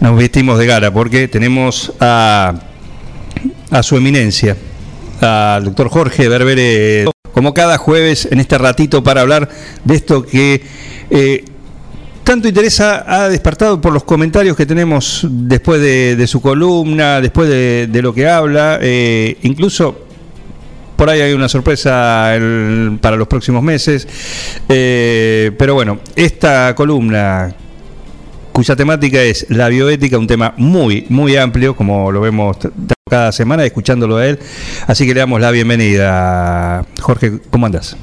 nos vestimos de gala porque tenemos a, a su eminencia, al doctor Jorge Berbere, como cada jueves en este ratito para hablar de esto que eh, tanto interesa ha despertado por los comentarios que tenemos después de, su columna, después de, lo que habla, eh, incluso por ahí hay una sorpresa para los próximos meses. Eh, pero bueno, esta columna cuya temática es la bioética, un tema muy, muy amplio, como lo vemos cada semana, escuchándolo a él. Así que le damos la bienvenida. Jorge, ¿cómo andas?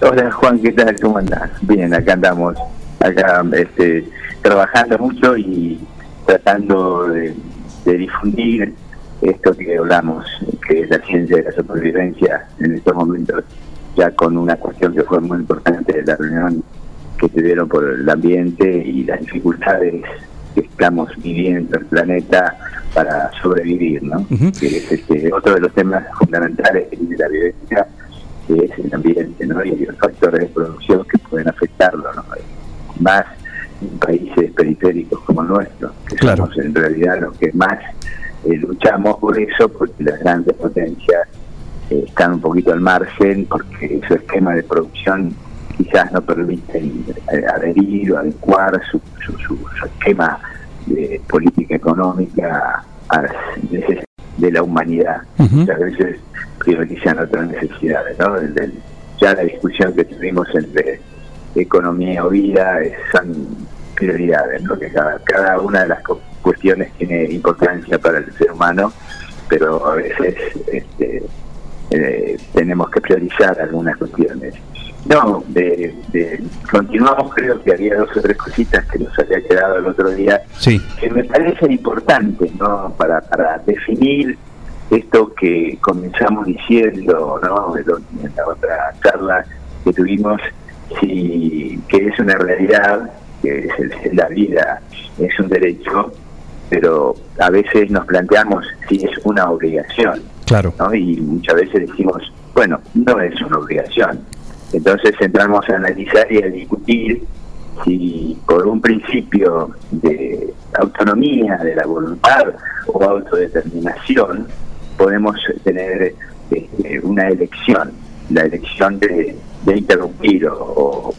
Hola Juan, ¿qué tal? ¿Cómo andas? Bien, acá andamos, acá este, trabajando mucho y tratando de, difundir esto que hablamos, que es la ciencia de la supervivencia en estos momentos, ya con una cuestión que fue muy importante de la reunión que se dieron por el ambiente y las dificultades que estamos viviendo en el planeta para sobrevivir, ¿no? Que es este, otro de los temas fundamentales de la bioética, que es el ambiente, ¿no? Y los factores de producción que pueden afectarlo, ¿no? Más en países periféricos como nuestro, que somos en realidad los que más eh, luchamos por eso, porque las grandes potencias eh, están un poquito al margen, porque su esquema de producción quizás no permiten eh, adherir o adecuar su, su, esquema de política económica a las necesidades de la humanidad. Muchas veces priorizan otras necesidades. ¿no? ya la discusión que tuvimos entre economía o vida son prioridades, ¿no? que cada, cada una de las cuestiones tiene importancia para el ser humano, pero a veces este, eh, tenemos que priorizar algunas cuestiones. No, de, continuamos, creo que había dos o tres cositas que nos había quedado el otro día, que me parecen importantes, ¿no? Para, para definir esto que comenzamos diciendo, ¿no? En la otra charla que tuvimos, si, que es una realidad, que es la vida, es un derecho, pero a veces nos planteamos si es una obligación. Claro. Y muchas veces decimos, bueno, no es una obligación entonces entramos a analizar y a discutir si por un principio de autonomía de la voluntad o autodeterminación podemos tener este, una elección, la elección de, interrumpir o,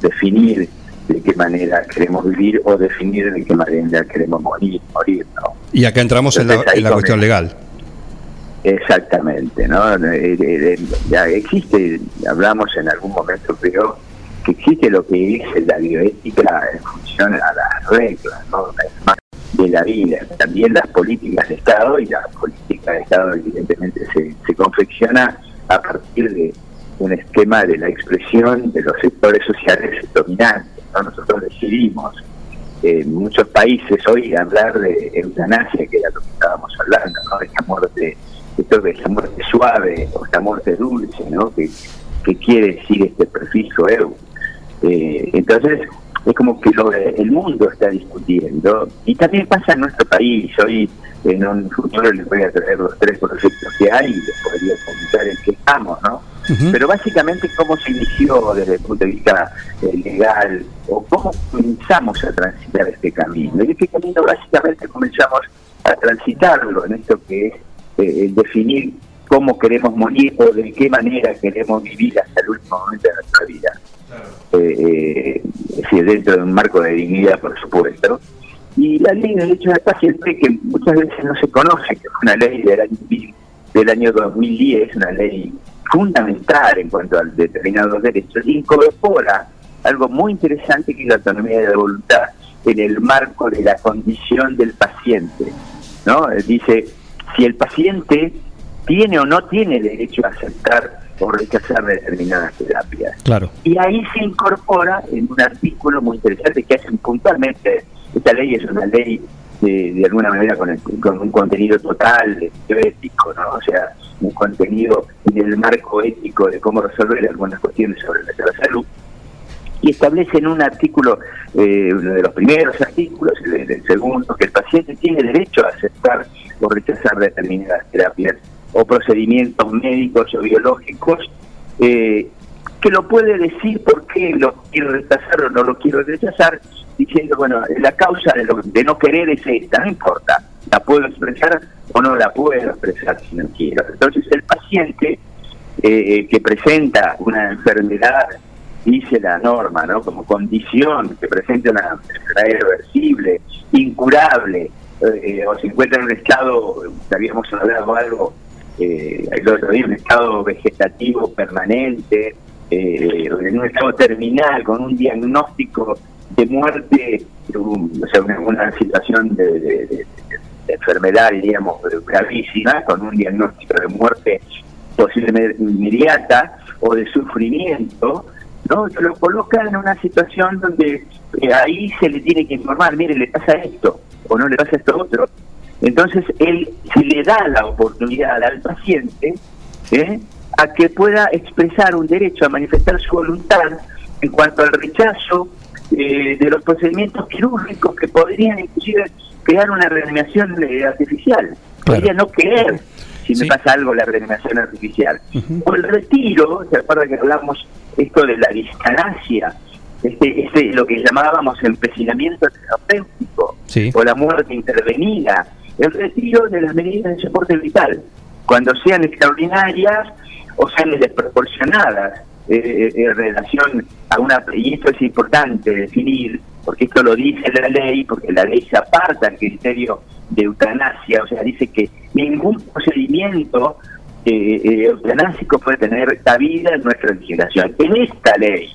definir de qué manera queremos vivir o definir de qué manera queremos morir. morir ¿no? Y acá entramos en la, en la cuestión legal. Exactamente, ¿no? Ya existe, hablamos en algún momento, pero que existe lo que es la bioética en función a las reglas, ¿no? de la vida. También las políticas de Estado y la política de Estado evidentemente se, se confecciona a partir de un esquema de la expresión de los sectores sociales dominantes. ¿no? Nosotros decidimos en muchos países hoy hablar de eutanasia, que era lo que estábamos hablando, ¿no? de esta muerte esto de la muerte suave o la muerte dulce, ¿no? Que, quiere decir este prefijo eu. Eh, entonces, es como que lo, el mundo está discutiendo. Y también pasa en nuestro país. Hoy, en un futuro, les voy a traer los tres proyectos que hay y les podría comentar en qué estamos, ¿no? Pero básicamente, cómo se inició desde el punto de vista eh, legal o cómo comenzamos a transitar este camino. Y este camino, básicamente, comenzamos a transitarlo en esto que es eh, definir cómo queremos morir o de qué manera queremos vivir hasta el último momento de nuestra vida. Eh, eh, dentro de un marco de dignidad, por supuesto. Y la ley de derechos de la paciente, que muchas veces no se conoce, que es una ley del año, del año 2010, una ley fundamental en cuanto a determinados derechos, incorpora algo muy interesante que es la autonomía de la voluntad en el marco de la condición del paciente. ¿no? Dice, si el paciente tiene o no tiene derecho a aceptar o rechazar determinadas terapias. Claro. Y ahí se incorpora en un artículo muy interesante que hacen puntualmente, esta ley es una ley de, alguna manera con, con, un contenido total ético, ¿no? O sea, un contenido en el marco ético de cómo resolver algunas cuestiones sobre la salud y establece en un artículo, eh, uno de los primeros artículos, el, el, segundo, que el paciente tiene derecho a aceptar o rechazar determinadas terapias o procedimientos médicos o biológicos, eh, que lo puede decir por qué lo quiero rechazar o no lo quiero rechazar, diciendo, bueno, la causa de, de no querer es esta, no importa, la puedo expresar o no la puedo expresar si no quiero. Entonces el paciente eh, que presenta una enfermedad, dice la norma, ¿no? Como condición que presenta una enfermedad irreversible, incurable, eh, o se encuentra en un estado, habíamos hablado algo eh, día, un estado vegetativo permanente, eh, en un estado terminal, con un diagnóstico de muerte, o sea, una, situación de, enfermedad, diríamos, gravísima, con un diagnóstico de muerte posiblemente inmediata o de sufrimiento, ¿no? Lo coloca en una situación donde eh, ahí se le tiene que informar, mire, le pasa esto, o no le pasa esto otro. Entonces, él se le da la oportunidad al paciente ¿eh? a que pueda expresar un derecho a manifestar su voluntad en cuanto al rechazo eh, de los procedimientos quirúrgicos que podrían inclusive crear una reanimación artificial. Podría no querer si me pasa algo la reanimación artificial. O el retiro, ¿se acuerda que hablamos esto de la discanasia? Este, este, lo que llamábamos empecinamiento terapéutico o la muerte intervenida, el retiro de las medidas de soporte vital, cuando sean extraordinarias o sean desproporcionadas eh, eh, en relación a una... Y esto es importante definir, porque esto lo dice la ley, porque la ley se aparta del criterio de eutanasia, o sea, dice que ningún procedimiento eh, eh, eutanásico puede tener cabida en nuestra legislación. En esta ley,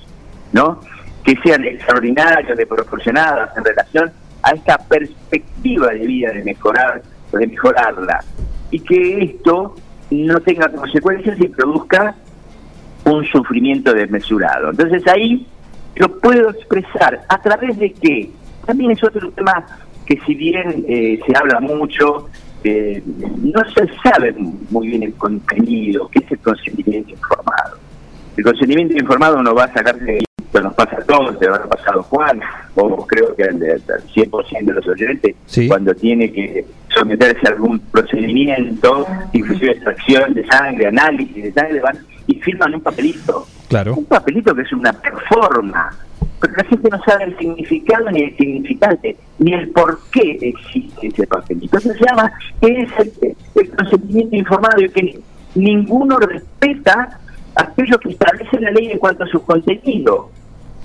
¿no? Que sean extraordinarias, desproporcionadas en relación a esta perspectiva de vida de mejorar, de mejorarla, y que esto no tenga consecuencias y produzca un sufrimiento desmesurado. Entonces ahí lo puedo expresar a través de qué. También es otro tema que si bien eh, se habla mucho, eh, no se sabe muy bien el contenido, que es el consentimiento informado. El consentimiento informado no va a sacar de esto nos pasa a todos, te habrá pasado Juan, o creo que al 100% de los oyentes, cuando tiene que someterse a algún procedimiento, inclusive extracción de sangre, análisis de sangre, van y firman un papelito. Claro. Un papelito que es una performa pero la gente no sabe el significado ni el significante, ni el por qué existe ese papelito. Entonces se llama es el, consentimiento informado y que ninguno respeta aquello que establece la ley en cuanto a su contenido.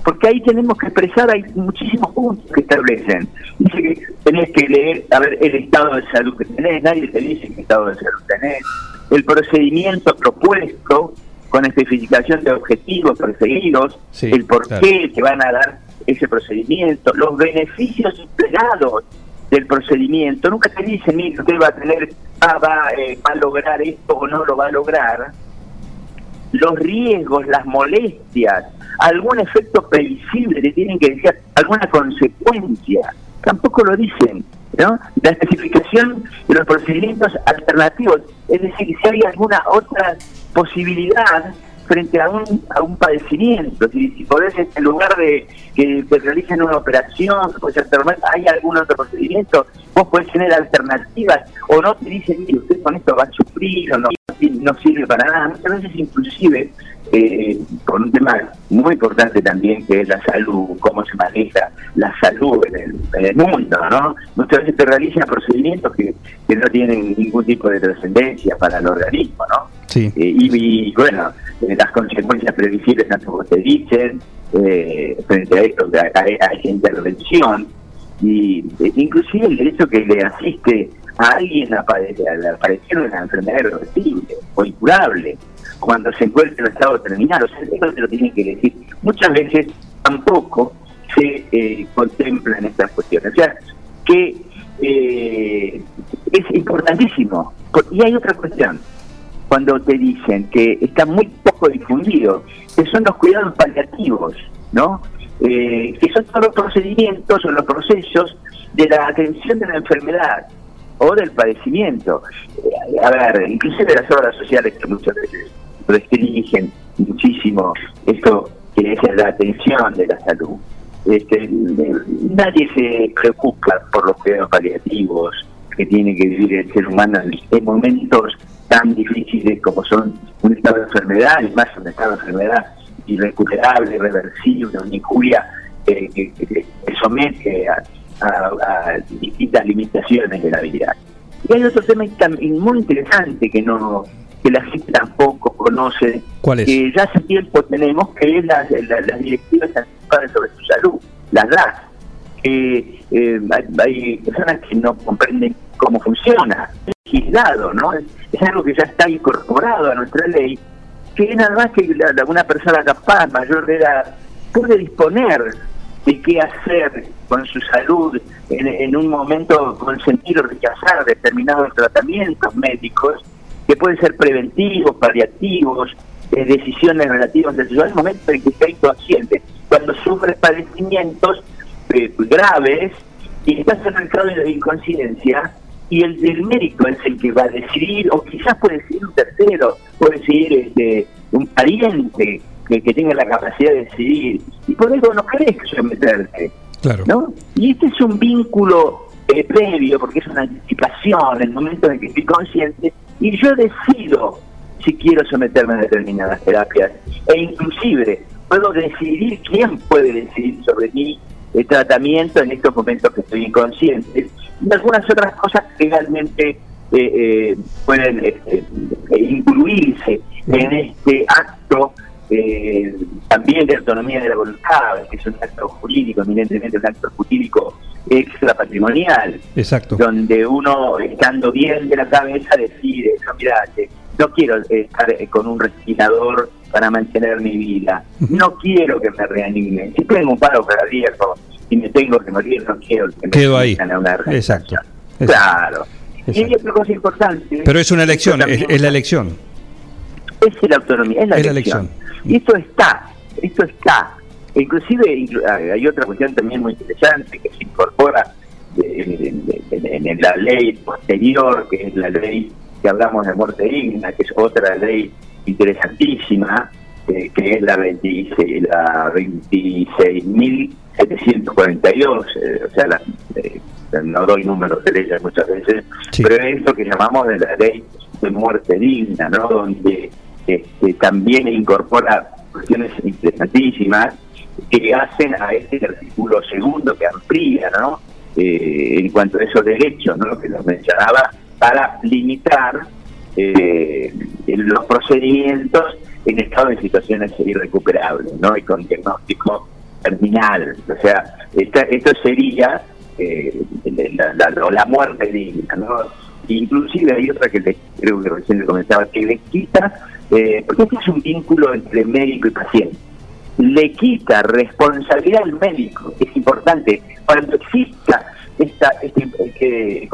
Porque ahí tenemos que expresar, hay muchísimos puntos que establecen. Dice que tenés que leer, a ver, el estado de salud que tenés, nadie te dice qué estado de salud tenés, el procedimiento propuesto, con especificación de objetivos perseguidos, el por qué que van a dar ese procedimiento, los beneficios esperados del procedimiento. Nunca te dicen, mire, usted va a tener, ah, va, eh, va a lograr esto o no lo va a lograr. Los riesgos, las molestias, algún efecto previsible, te tienen que decir alguna consecuencia. Tampoco lo dicen. ¿no? La especificación de los procedimientos alternativos, es decir, si hay alguna otra posibilidad frente a un, a un padecimiento, si, si podés, en lugar de que te realicen una operación, hay algún otro procedimiento, vos podés tener alternativas, o no te dicen, mire, usted con esto va a sufrir, o no, no sirve para nada, muchas veces inclusive eh, con un tema muy importante también que es la salud, cómo se maneja la salud en el, mundo, ¿no? Muchas veces te realizan procedimientos que, que no tienen ningún tipo de trascendencia para el organismo, ¿no? Sí. Eh, y, bueno, las consecuencias previsibles tampoco te dicen, eh, frente a esto, hay, hay intervención, y inclusive el derecho que le asiste a alguien a padecer una enfermedad irreversible o incurable cuando se encuentra en estado terminal. O sea, eso se lo tienen que decir. Muchas veces tampoco se eh, contemplan estas cuestiones. O sea, que eh, es importantísimo. Y hay otra cuestión. Cuando te dicen que está muy poco difundido, que son los cuidados paliativos, ¿no? Eh, que son todos los procedimientos o los procesos de la atención de la enfermedad o del padecimiento. Eh, a ver, inclusive las obras sociales que muchas veces restringen muchísimo esto que es la atención de la salud. Este, nadie se preocupa por los cuidados paliativos que tiene que vivir el ser humano en momentos tan difíciles como son un estado de enfermedad, y más un estado de enfermedad irrecuperable, irreversible, una injuria que, que, somete a, distintas limitaciones de la vida. Y hay otro tema muy interesante que no que la gente tampoco conoce, que ya hace tiempo tenemos, que es las, las, directivas anticipadas sobre su salud, las DAS. Que eh, hay, personas que no comprenden cómo funciona, legislado, ¿no? Es, algo que ya está incorporado a nuestra ley, que nada más que la, una persona capaz, mayor de edad, puede disponer de qué hacer con su salud en, un momento consentir o rechazar determinados tratamientos médicos que pueden ser preventivos, paliativos, decisiones relativas al el momento en que está inconsciente, cuando sufre padecimientos eh, graves y estás en el estado de inconsciencia y el, del médico es el que va a decidir, o quizás puede ser un tercero, puede ser este, un pariente que, que tenga la capacidad de decidir, y por eso no querés someterte. Claro. ¿no? Y este es un vínculo eh, previo, porque es una anticipación, el momento en que estoy consciente, y yo decido si quiero someterme a determinadas terapias, e inclusive puedo decidir quién puede decidir sobre mí tratamiento en estos momentos que estoy inconsciente, y algunas otras cosas que realmente eh, eh, pueden este, incluirse en este acto eh, también de autonomía de la voluntad, que es un acto jurídico, evidentemente un acto jurídico extrapatrimonial, Exacto. donde uno, estando bien de la cabeza, decide, no, mira, no quiero estar con un respirador para mantener mi vida, no quiero que me reanime, si tengo un paro cardíaco y me tengo que morir, no quiero que me Quedo ahí. a una Exacto. Claro. Y hay otra cosa importante. Pero es una elección, es, la elección. Es la autonomía, es la, elección. Y esto está, esto está. Inclusive hay otra cuestión también muy interesante que se incorpora en, la ley posterior, que es la ley que hablamos de muerte digna, que es otra ley interesantísima, eh, que es la, 26, la 26.742, eh, o sea, eh, no doy números de leyes muchas veces, pero es lo que llamamos de la ley de muerte digna, ¿no? donde este, también incorpora cuestiones interesantísimas que hacen a este artículo segundo que amplía ¿no? Eh, en cuanto a esos derechos ¿no? que los mencionaba para limitar eh, los procedimientos en estado de situaciones irrecuperables ¿no? y con diagnóstico terminal. O sea, esto sería eh, la, muerte digna. ¿no? Inclusive hay otra que le, creo que recién le comentaba, que le quita eh, porque este es un vínculo entre médico y paciente. Le quita responsabilidad al médico, es importante, cuando exista esta, este, este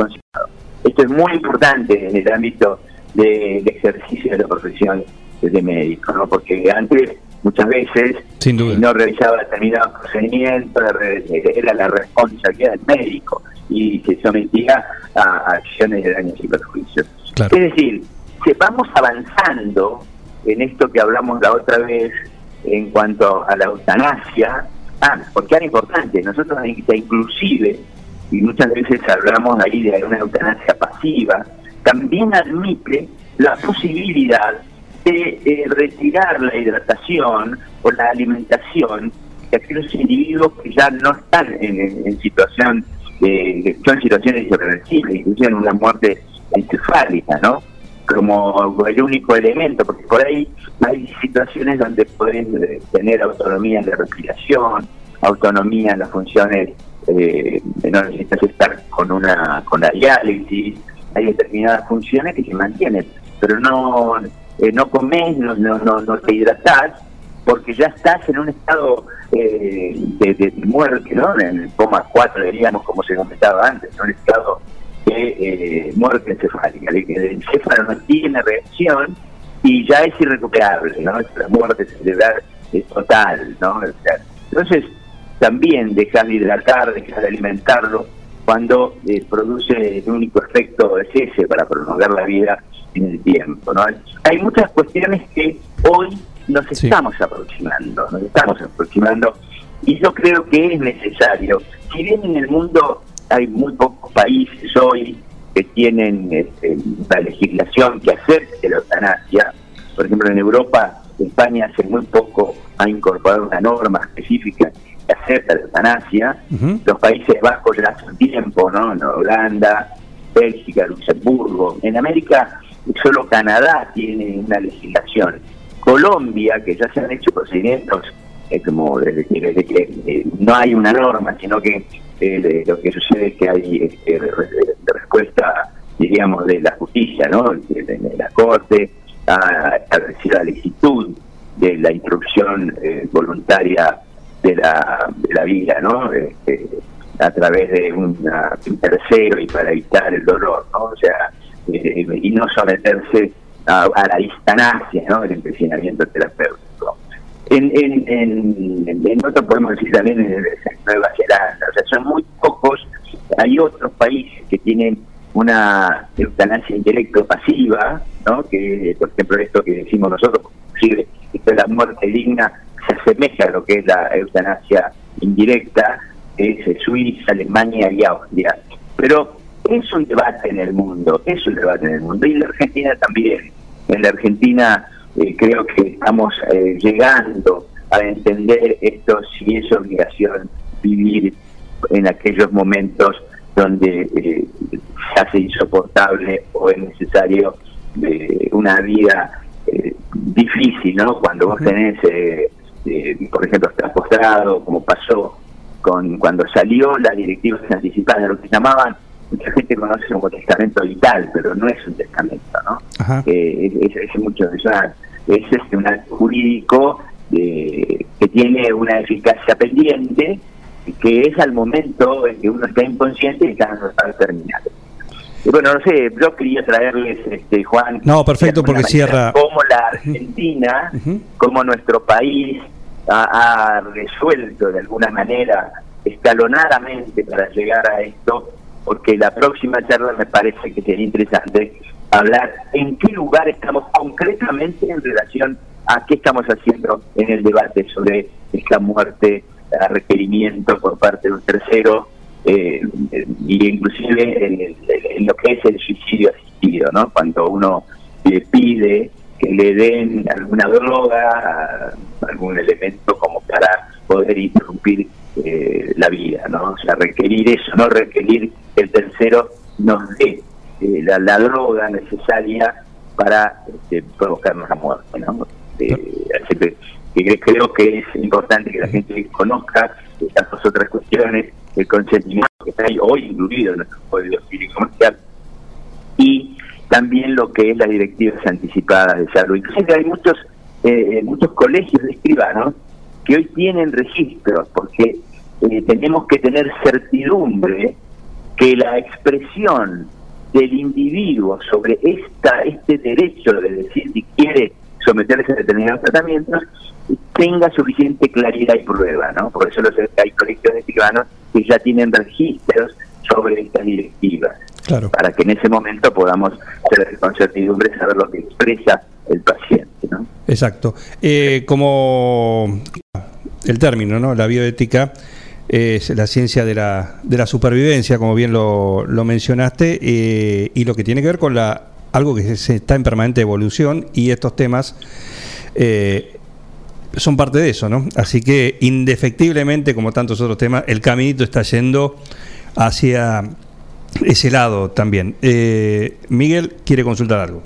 Esto es muy importante en el ámbito del ejercicio de la profesión de médico, ¿no? porque antes muchas veces Sin no realizaba determinados procedimientos, era la responsabilidad del médico y se sometía a acciones de daños y perjuicios. Es decir, que vamos avanzando en esto que hablamos la otra vez en cuanto a la eutanasia, ah, porque era importante, nosotros inclusive, y muchas veces hablamos ahí de una eutanasia pasiva, también admite la posibilidad de eh, retirar la hidratación o la alimentación de aquellos individuos que ya no están en, situación, de, son situaciones irreversibles, incluso en una muerte encefálica, ¿no? como el único elemento, porque por ahí hay situaciones donde pueden eh, tener autonomía en la respiración, autonomía en las funciones, eh, no necesitas estar con una con la diálisis, hay determinadas funciones que se mantienen, pero no eh, no comes, no, no, no, te hidratás, porque ya estás en un estado eh, de, muerte, ¿no? En el coma 4, diríamos, como se comentaba antes, en un estado de eh, muerte encefálica, el encéfalo no tiene reacción y ya es irrecuperable, ¿no? La muerte cerebral es total, ¿no? entonces, también dejar de hidratar, dejar de alimentarlo, cuando eh, produce el único efecto es ese para prolongar la vida en el tiempo, ¿no? Hay muchas cuestiones que hoy nos estamos aproximando, nos estamos aproximando, y yo creo que es necesario, si bien en el mundo hay muy pocos países hoy que tienen este, la legislación que acepte la eutanasia. Por ejemplo, en Europa, España hace muy poco ha incorporado una norma específica acepta la eutanasia. Los Países Bajos ya hace tiempo, ¿no? En Holanda, Bélgica, Luxemburgo. En América solo Canadá tiene una legislación. Colombia, que ya se han hecho procedimientos eh, como desde, que eh, no hay una norma, sino que eh, lo que sucede es que hay este, respuesta, diríamos, de la justicia, ¿no? De, la Corte, a establecer la licitud de la interrupción voluntaria de la, vida, ¿no? Este, a través de un tercero y para evitar el dolor, ¿no? O sea, y no someterse a, la distancia, ¿no? El empecinamiento terapéutico. En, en, en, otro podemos decir también en Nueva Zelanda, o sea, son muy pocos, hay otros países que tienen una eutanasia indirecta pasiva, ¿no? que por ejemplo esto que decimos nosotros, inclusive esto de la muerte digna, asemeja a lo que es la eutanasia indirecta, es Suiza, Alemania y Austria. Pero es un debate en el mundo, es un debate en el mundo, y en la Argentina también. En la Argentina eh, creo que estamos eh, llegando a entender esto si es obligación vivir en aquellos momentos donde eh, se hace insoportable o es necesario una vida difícil, ¿no? Cuando vos tenés, por ejemplo, estás postrado, como pasó con cuando salió la directiva anticipada, lo que llamaban mucha gente conoce como testamento vital, pero no es un testamento, ¿no? Eh, es, es, mucho, es, es este, un acto jurídico que tiene una eficacia pendiente, que es al momento en que uno está inconsciente y está en terminal. Y bueno, no sé, yo quería traerles, este, Juan. No, perfecto, porque cierra. Cómo la Argentina, como nuestro país ha, ha resuelto de alguna manera escalonadamente para llegar a esto porque la próxima charla me parece que sería interesante hablar en qué lugar estamos concretamente en relación a qué estamos haciendo en el debate sobre esta muerte a requerimiento por parte de un tercero eh, y inclusive en, lo que es el suicidio asistido, ¿no? Cuando uno le pide que le den alguna droga, algún elemento como para poder interrumpir eh, la vida, ¿no? O sea, requerir eso, no requerir que el tercero nos dé eh, la, droga necesaria para este, provocarnos la muerte, ¿no? Eh, que, creo que es importante que la gente conozca estas otras cuestiones, el consentimiento que está ahí hoy incluido en nuestro código civil comercial y también lo que es las directivas anticipadas de salud. Inclusive hay muchos muchos colegios de escribanos que hoy tienen registros, porque eh, tenemos que tener certidumbre que la expresión del individuo sobre esta este derecho de decir si quiere someterse a determinados tratamientos tenga suficiente claridad y prueba, ¿no? Por eso los, hay colegios de escribanos que ya tienen registros sobre estas directivas, claro. para que en ese momento podamos con certidumbre saber lo que expresa el paciente, ¿no? Exacto. Eh, como el término, ¿no? La bioética es la ciencia de la, de la supervivencia, como bien lo, lo mencionaste, eh, y lo que tiene que ver con la algo que se, está en permanente evolución y estos temas eh, son parte de eso, ¿no? Así que indefectiblemente, como tantos otros temas, el caminito está yendo hacia ese lado también. Eh, Miguel quiere consultar algo.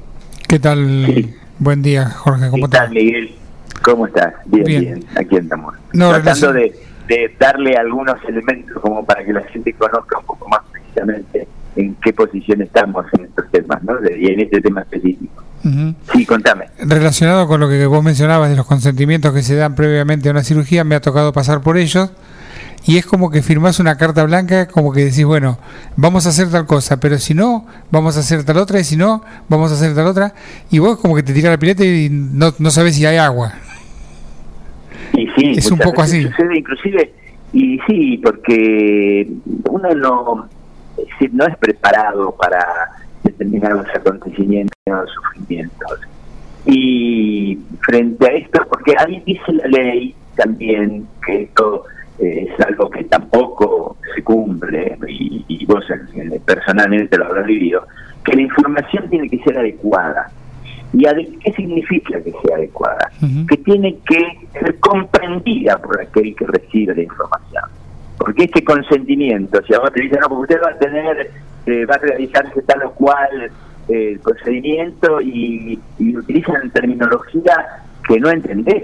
¿Qué tal? Buen día, Jorge. ¿Cómo ¿Qué tal, Miguel? ¿Cómo estás? Bien, bien, aquí estamos. Tratando de, darle algunos elementos como para que la gente conozca un poco más precisamente en qué posición estamos en estos temas, ¿no? y en este tema específico. Sí, contame. Relacionado con lo que vos mencionabas de los consentimientos que se dan previamente a una cirugía, me ha tocado pasar por ellos y es como que firmás una carta blanca, como que decís, bueno, vamos a hacer tal cosa, pero si no, vamos a hacer tal otra, y si no, vamos a hacer tal otra, y vos como que te tiras la pileta y no, no sabes si hay agua. Y sí, es un poco así. inclusive, y sí, porque uno no, es no es preparado para determinados acontecimientos o sufrimientos. Y frente a esto, porque ahí dice la ley también que esto es algo que tampoco se cumple, y, y vos personalmente lo habrás vivido, que la información tiene que ser adecuada. ¿Y qué significa que sea adecuada? Que tiene que ser comprendida por aquel que recibe la información. Porque este consentimiento, si ahora te dicen, no, porque usted va a tener, eh, va a realizarse tal o cual eh, procedimiento y, utilizan terminología que no entendés.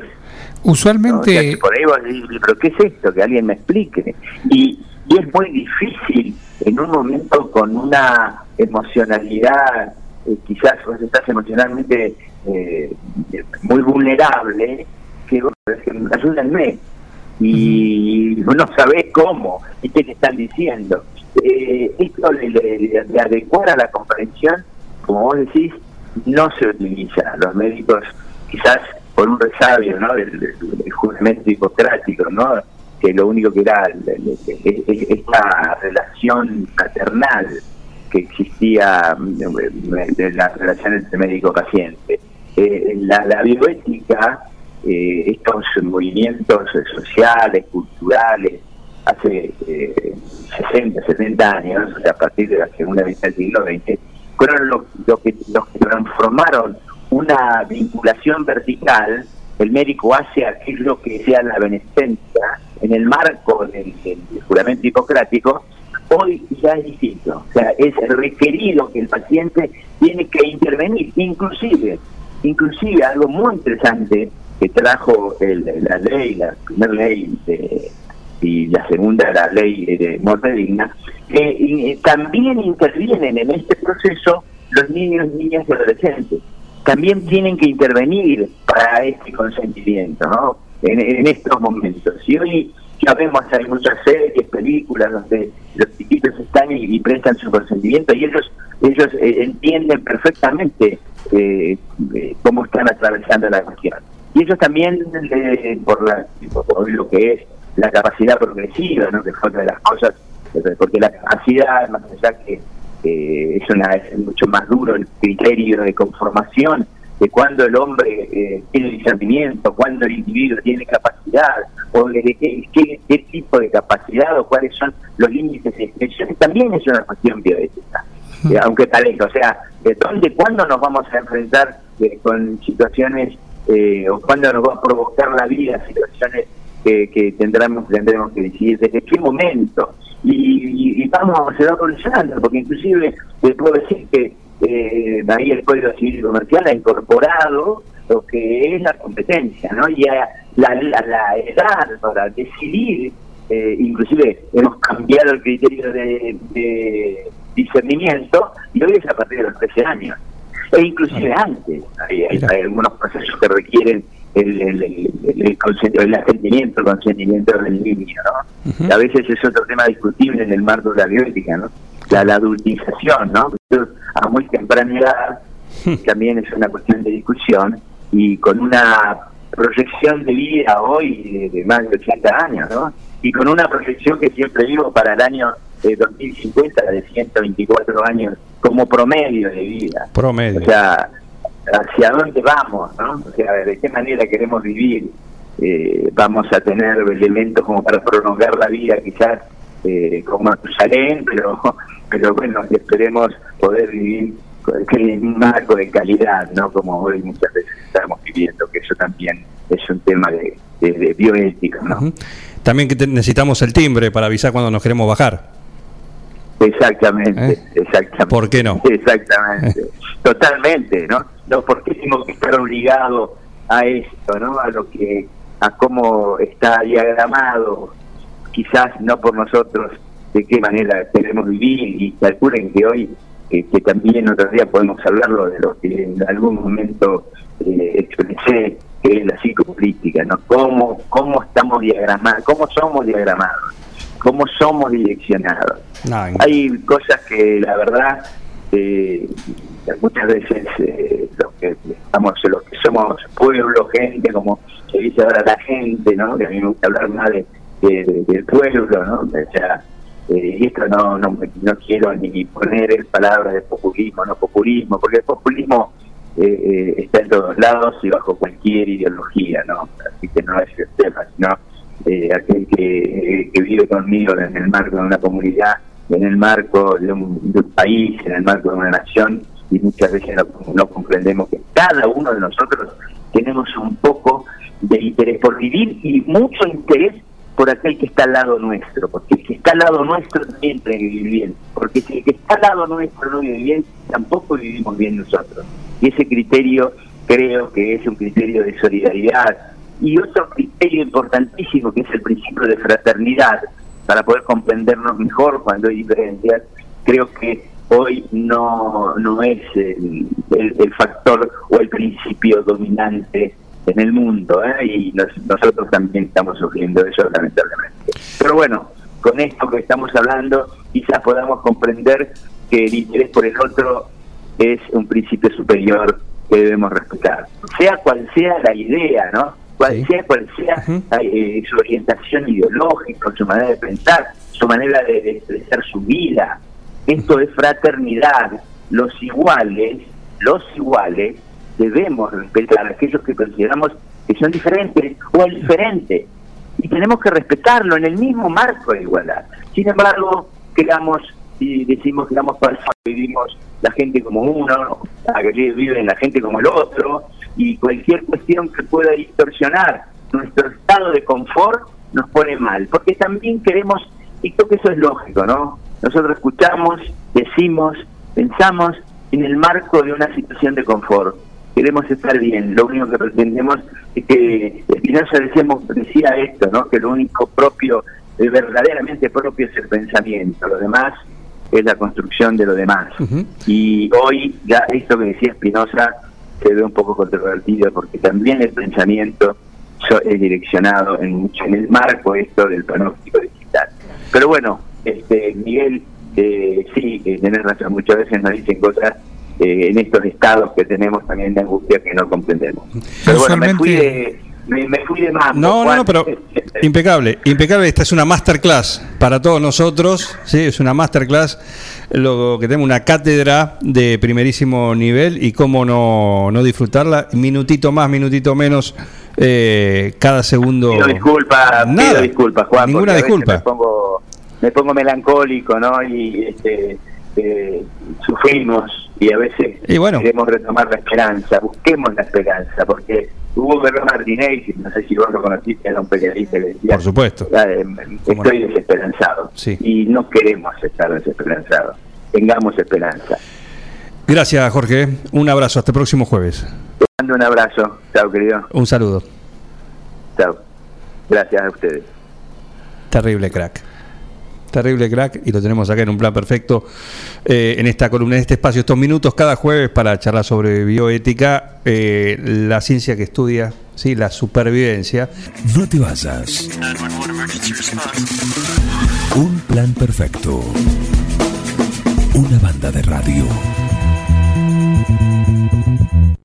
Usualmente... por ahí vos decís, pero ¿qué es esto? Que alguien me explique. Y, y es muy difícil en un momento con una emocionalidad eh, quizás vos estás emocionalmente eh, muy vulnerable, que vos ayúdenme. Y no sabés cómo y qué te están diciendo. Eh, esto de, adecuar a la comprensión, como vos decís, no se utiliza. Los médicos, quizás por un resabio ¿no? del, juramento hipocrático, ¿no? que lo único que era esta relación paternal que existía de la relación entre médico-paciente. Eh, la, la, bioética, eh, estos movimientos sociales, culturales, hace 60, eh, 70 años, a partir de la segunda mitad del siglo XX, fueron los, que, los que transformaron una vinculación vertical, el médico hace aquello que sea la beneficencia, en el marco del juramento hipocrático, hoy ya es distinto. O sea, es requerido que el paciente tiene que intervenir, inclusive, inclusive algo muy interesante que trajo la ley, la primera ley y la segunda, la ley de muerte digna, que eh, también intervienen en este proceso los niños, niñas y adolescentes. También tienen que intervenir para este consentimiento, ¿no? En, estos momentos. Y hoy ya vemos, hay muchas series, películas donde los chiquitos están y, prestan su consentimiento y ellos ellos eh, entienden perfectamente eh, eh, cómo están atravesando la cuestión. Y ellos también, por, la, por lo que es la capacidad progresiva, ¿no? que fue otra de las cosas, porque la capacidad, más allá que es, una, es mucho más duro el criterio de conformación, de cuando el hombre eh, tiene discernimiento, cuando el individuo tiene capacidad, o de qué, tipo de capacidad o cuáles son los límites de expresión, también es una cuestión bioética, eh, aunque es, o sea, de dónde, cuándo nos vamos a enfrentar eh, con situaciones o cuándo nos va a provocar la vida situaciones que, tendremos, tendremos que decidir desde qué momento. Y, y, vamos a seguir evolucionando, porque inclusive les puedo decir que eh, ahí el Código Civil y Comercial ha incorporado lo que es la competencia, ¿no? Y la, la, edad para decidir, eh, inclusive hemos cambiado el criterio de, discernimiento y hoy es a partir de los 13 años, e inclusive antes, hay, algunos procesos que requieren el, el, el, el, asentimiento, el consentimiento del niño, ¿no? A veces es otro tema discutible en el marco de la bioética, ¿no? La, la adultización, ¿no? a muy temprana edad, hmm. también es una cuestión de discusión, y con una proyección de vida hoy de, más de 80 años, ¿no? Y con una proyección que siempre digo para el año de 2050 de 124 años como promedio de vida. Promedio. O sea, hacia dónde vamos, ¿no? O sea, de qué manera queremos vivir. Eh, vamos a tener elementos como para prolongar la vida, quizás eh, como Jerusalén, pero pero bueno, esperemos poder vivir en un marco de calidad, ¿no? Como hoy muchas veces estamos viviendo, que eso también es un tema de, de, bioética, ¿no? También que necesitamos el timbre para avisar cuando nos queremos bajar. Exactamente, ¿Eh? exactamente. ¿Por qué no? Exactamente, totalmente, ¿no? No, porque tengo que estar obligado a esto, ¿no? A lo que, a cómo está diagramado, quizás no por nosotros de qué manera queremos vivir y calculen que hoy, que también otro día podemos hablarlo de lo que en algún momento eh, expresé, que es la psicopolítica, ¿no? ¿Cómo, cómo estamos diagramados, cómo somos diagramados, cómo somos direccionados. Hay cosas que la verdad eh, muchas veces eh, los que estamos los que somos pueblo gente como se dice ahora la gente no que a mí me gusta hablar más de, del pueblo no o sea eh, y esto no, no, no quiero ni poner palabras de populismo, no populismo, porque el populismo eh, eh, está en todos lados y bajo cualquier ideología, ¿no? Así que no es el tema, sino aquel que, vive conmigo en el marco de una comunidad, en el marco de un, país, en el marco de una nación, y muchas veces no, comprendemos que cada uno de nosotros tenemos un poco de interés por vivir y mucho interés por aquel que está al lado nuestro, porque el que está al lado nuestro también que vivir bien, porque si el que está al lado nuestro no vive bien, tampoco vivimos bien nosotros. Y ese criterio creo que es un criterio de solidaridad. Y otro criterio importantísimo que es el principio de fraternidad, para poder comprendernos mejor cuando hay diferencias, creo que hoy no, no es el, el, factor o el principio dominante en el mundo, ¿eh? y nosotros también estamos sufriendo eso lamentablemente. Pero bueno, con esto que estamos hablando, quizás podamos comprender que el interés por el otro es un principio superior que debemos respetar, sea cual sea la idea, ¿no? Cual sea cual sea eh, su orientación ideológica, su manera de pensar, su manera de, expresar su vida. Esto es fraternidad. Los iguales, los iguales, debemos respetar a aquellos que consideramos que son diferentes o el diferente. Y tenemos que respetarlo en el mismo marco de igualdad. Sin embargo, queramos y decimos que damos para vivimos la gente como uno, viven la gente como el otro, y cualquier cuestión que pueda distorsionar nuestro estado de confort nos pone mal, porque también queremos, y creo que eso es lógico, ¿no? Nosotros escuchamos, decimos, pensamos en el marco de una situación de confort. Queremos estar bien, lo único que pretendemos es que Espinosa decíamos, decía esto, ¿no? Que lo único propio, verdaderamente propio es el pensamiento, lo demás es la construcción de lo demás. Y hoy ya esto que decía Spinoza se ve un poco controvertido porque también el pensamiento es direccionado en, en el marco esto del panóptico digital. Pero bueno, este Miguel, eh, sí, tenés razón, muchas veces nos dicen cosas eh, en estos estados que tenemos también de angustia que no comprendemos. Pero bueno, me fui de me, fui de más. No, no, no, pero impecable, impecable. Esta es una masterclass para todos nosotros, sí, es una masterclass, lo que tenemos una cátedra de primerísimo nivel y cómo no, no disfrutarla, minutito más, minutito menos, eh, cada segundo. Pido disculpas, pido disculpas, Juan. Ninguna disculpa. Me pongo, me pongo melancólico, ¿no? Y este, eh, sufrimos y a veces queremos retomar la esperanza, busquemos la esperanza, porque Hugo Guerrero Martínez, no sé si vos lo conociste, era un periodista que decía, por supuesto, eh, estoy desesperanzado. Y no queremos estar desesperanzados, tengamos esperanza. Gracias Jorge, un abrazo, hasta el próximo jueves. Te mando un abrazo, chao querido. Un saludo. Chao, gracias a ustedes. Terrible crack terrible crack y lo tenemos acá en un plan perfecto eh, en esta columna, en este espacio, estos minutos cada jueves para charlar sobre bioética, eh, la ciencia que estudia, ¿sí? la supervivencia. No te vayas. Un plan perfecto. Una banda de radio.